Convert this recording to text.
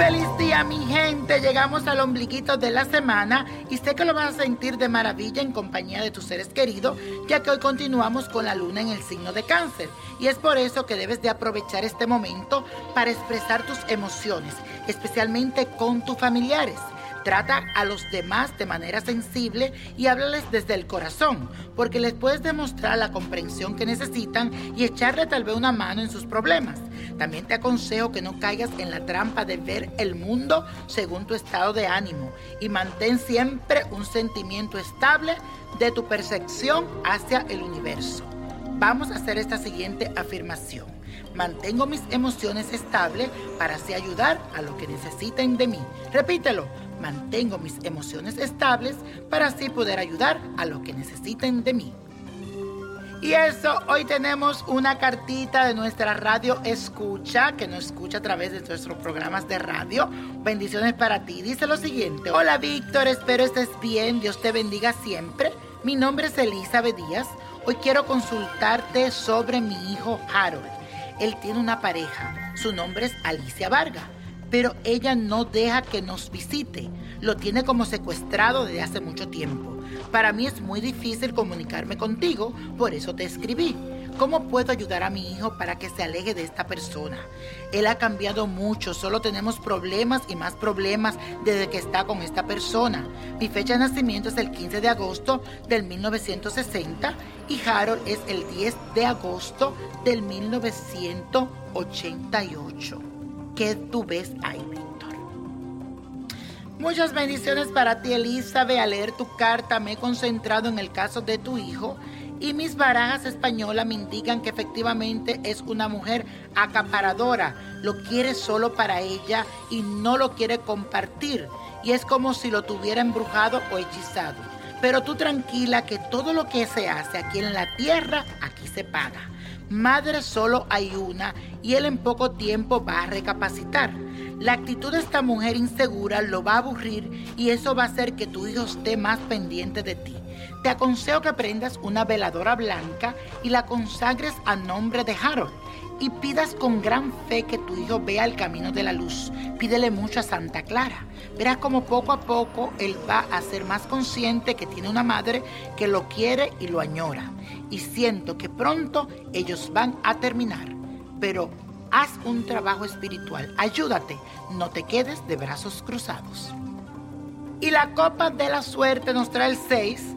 Feliz día mi gente, llegamos al ombliguito de la semana y sé que lo vas a sentir de maravilla en compañía de tus seres queridos, ya que hoy continuamos con la luna en el signo de cáncer y es por eso que debes de aprovechar este momento para expresar tus emociones, especialmente con tus familiares. Trata a los demás de manera sensible y háblales desde el corazón, porque les puedes demostrar la comprensión que necesitan y echarle tal vez una mano en sus problemas. También te aconsejo que no caigas en la trampa de ver el mundo según tu estado de ánimo y mantén siempre un sentimiento estable de tu percepción hacia el universo. Vamos a hacer esta siguiente afirmación. Mantengo mis emociones estables para así ayudar a lo que necesiten de mí. Repítelo. Mantengo mis emociones estables para así poder ayudar a lo que necesiten de mí. Y eso, hoy tenemos una cartita de nuestra radio escucha, que nos escucha a través de nuestros programas de radio. Bendiciones para ti. Dice lo siguiente. Hola Víctor, espero estés bien. Dios te bendiga siempre. Mi nombre es Elizabeth Díaz. Hoy quiero consultarte sobre mi hijo Harold. Él tiene una pareja. Su nombre es Alicia Vargas. Pero ella no deja que nos visite. Lo tiene como secuestrado desde hace mucho tiempo. Para mí es muy difícil comunicarme contigo, por eso te escribí. ¿Cómo puedo ayudar a mi hijo para que se aleje de esta persona? Él ha cambiado mucho, solo tenemos problemas y más problemas desde que está con esta persona. Mi fecha de nacimiento es el 15 de agosto del 1960 y Harold es el 10 de agosto del 1988. ¿Qué tú ves ahí, Víctor? Muchas bendiciones para ti, Elizabeth. Al leer tu carta me he concentrado en el caso de tu hijo y mis barajas españolas me indican que efectivamente es una mujer acaparadora. Lo quiere solo para ella y no lo quiere compartir. Y es como si lo tuviera embrujado o hechizado. Pero tú tranquila que todo lo que se hace aquí en la tierra, aquí se paga. Madre solo hay una y él en poco tiempo va a recapacitar. La actitud de esta mujer insegura lo va a aburrir y eso va a hacer que tu hijo esté más pendiente de ti. Te aconsejo que prendas una veladora blanca y la consagres a nombre de Harold y pidas con gran fe que tu hijo vea el camino de la luz. Pídele mucho a Santa Clara. Verás como poco a poco él va a ser más consciente que tiene una madre que lo quiere y lo añora. Y siento que pronto ellos van a terminar. Pero haz un trabajo espiritual. Ayúdate. No te quedes de brazos cruzados. Y la copa de la suerte nos trae el 6,